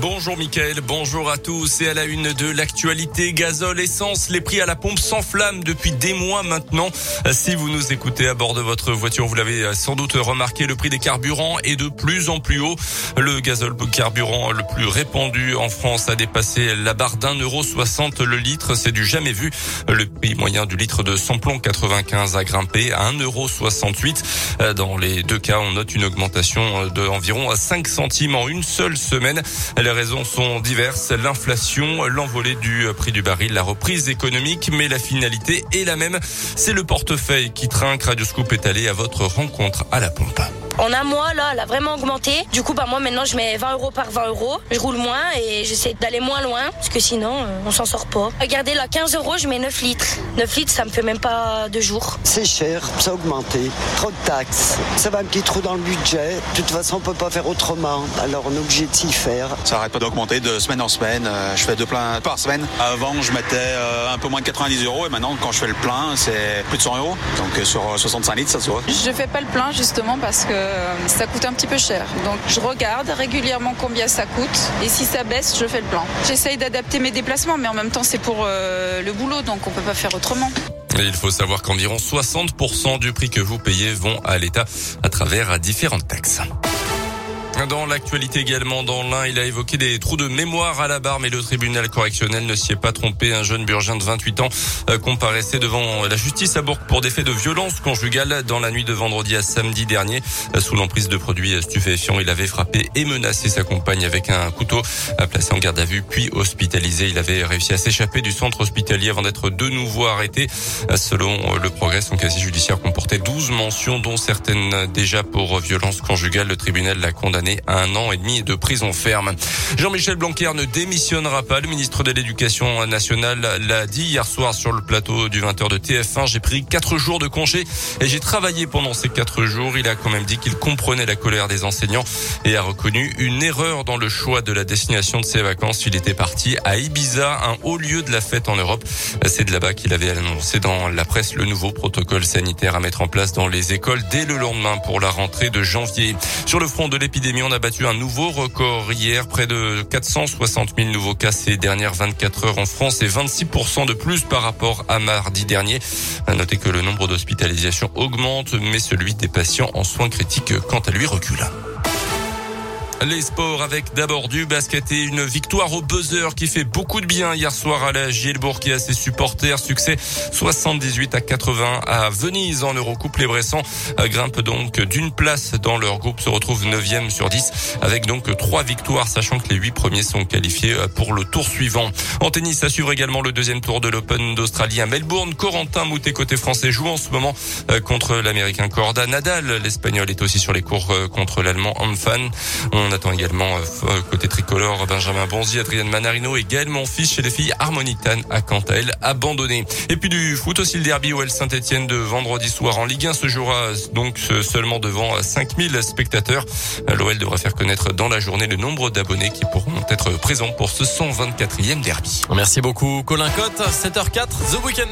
Bonjour Mickaël, bonjour à tous et à la une de l'actualité gazole, essence, les prix à la pompe s'enflamment depuis des mois maintenant. Si vous nous écoutez à bord de votre voiture, vous l'avez sans doute remarqué, le prix des carburants est de plus en plus haut. Le gazole carburant le plus répandu en France a dépassé la barre d'un euro soixante le litre, c'est du jamais vu. Le prix moyen du litre de samplon 95 a grimpé à 1,68 euro. Dans les deux cas, on note une augmentation d'environ 5 centimes en une seule semaine. Les raisons sont diverses, l'inflation, l'envolée du prix du baril, la reprise économique, mais la finalité est la même. C'est le portefeuille qui trinque. Radio Scoop est allé à votre rencontre à la pompe. En un mois, là, elle a vraiment augmenté. Du coup, bah, moi, maintenant, je mets 20 euros par 20 euros. Je roule moins et j'essaie d'aller moins loin parce que sinon, euh, on s'en sort pas. Regardez, là, 15 euros, je mets 9 litres. 9 litres, ça me fait même pas deux jours. C'est cher, ça a augmenté. Trop de taxes. Ça va un petit trou dans le budget. De toute façon, on peut pas faire autrement. Alors, on est obligé de s'y faire. Ça arrête pas d'augmenter de semaine en semaine. Euh, je fais deux pleins par semaine. Avant, je mettais euh, un peu moins de 90 euros et maintenant, quand je fais le plein, c'est plus de 100 euros. Donc, sur 65 litres, ça se voit. Je fais pas le plein justement parce que ça coûte un petit peu cher. Donc je regarde régulièrement combien ça coûte et si ça baisse, je fais le plan. J'essaye d'adapter mes déplacements, mais en même temps c'est pour euh, le boulot, donc on peut pas faire autrement. Et il faut savoir qu'environ 60% du prix que vous payez vont à l'État à travers différentes taxes. Dans l'actualité également, dans l'un, il a évoqué des trous de mémoire à la barre, mais le tribunal correctionnel ne s'y est pas trompé. Un jeune burgien de 28 ans euh, comparaissait devant la justice à Bourg pour des faits de violence conjugale dans la nuit de vendredi à samedi dernier. Euh, sous l'emprise de produits stupéfiants, il avait frappé et menacé sa compagne avec un couteau euh, placé en garde à vue, puis hospitalisé. Il avait réussi à s'échapper du centre hospitalier avant d'être de nouveau arrêté. Selon le progrès, son casier judiciaire comportait 12 mentions, dont certaines déjà pour violence conjugale. Le tribunal l'a condamné à un an et demi de prison ferme. Jean-Michel Blanquer ne démissionnera pas. Le ministre de l'Éducation nationale l'a dit hier soir sur le plateau du 20h de TF1. J'ai pris quatre jours de congé et j'ai travaillé pendant ces quatre jours. Il a quand même dit qu'il comprenait la colère des enseignants et a reconnu une erreur dans le choix de la destination de ses vacances. Il était parti à Ibiza, un haut lieu de la fête en Europe. C'est de là-bas qu'il avait annoncé dans la presse le nouveau protocole sanitaire à mettre en place dans les écoles dès le lendemain pour la rentrée de janvier. Sur le front de l'épidémie, on a battu un nouveau record hier, près de 460 000 nouveaux cas ces dernières 24 heures en France et 26% de plus par rapport à mardi dernier. À noter que le nombre d'hospitalisations augmente, mais celui des patients en soins critiques, quant à lui, recule. Les sports avec d'abord du basket et une victoire au buzzer qui fait beaucoup de bien hier soir à la Gielbourg qui a ses supporters. Succès 78 à 80 à Venise en Eurocoupe. Les Bressans grimpent donc d'une place dans leur groupe, se retrouvent 9e sur 10 avec donc trois victoires sachant que les huit premiers sont qualifiés pour le tour suivant. En tennis, à suivre également le deuxième tour de l'Open d'Australie à Melbourne. Corentin Moutet côté français joue en ce moment euh, contre l'Américain Corda. Nadal, l'Espagnol est aussi sur les cours euh, contre l'Allemand Amfan. On attend également euh, euh, côté tricolore Benjamin Bonzi, Adrienne Manarino et Gaël Monfils chez les filles Harmonitane a quant à elle abandonné. Et puis du foot aussi le derby OL Saint-Etienne de vendredi soir en Ligue 1 se jouera donc seulement devant 5000 spectateurs. L'OL devrait faire connaître dans la journée le nombre d'abonnés qui pourront être présents pour ce 124e derby. Merci beaucoup Colin Cotte, 7h04, The Weekend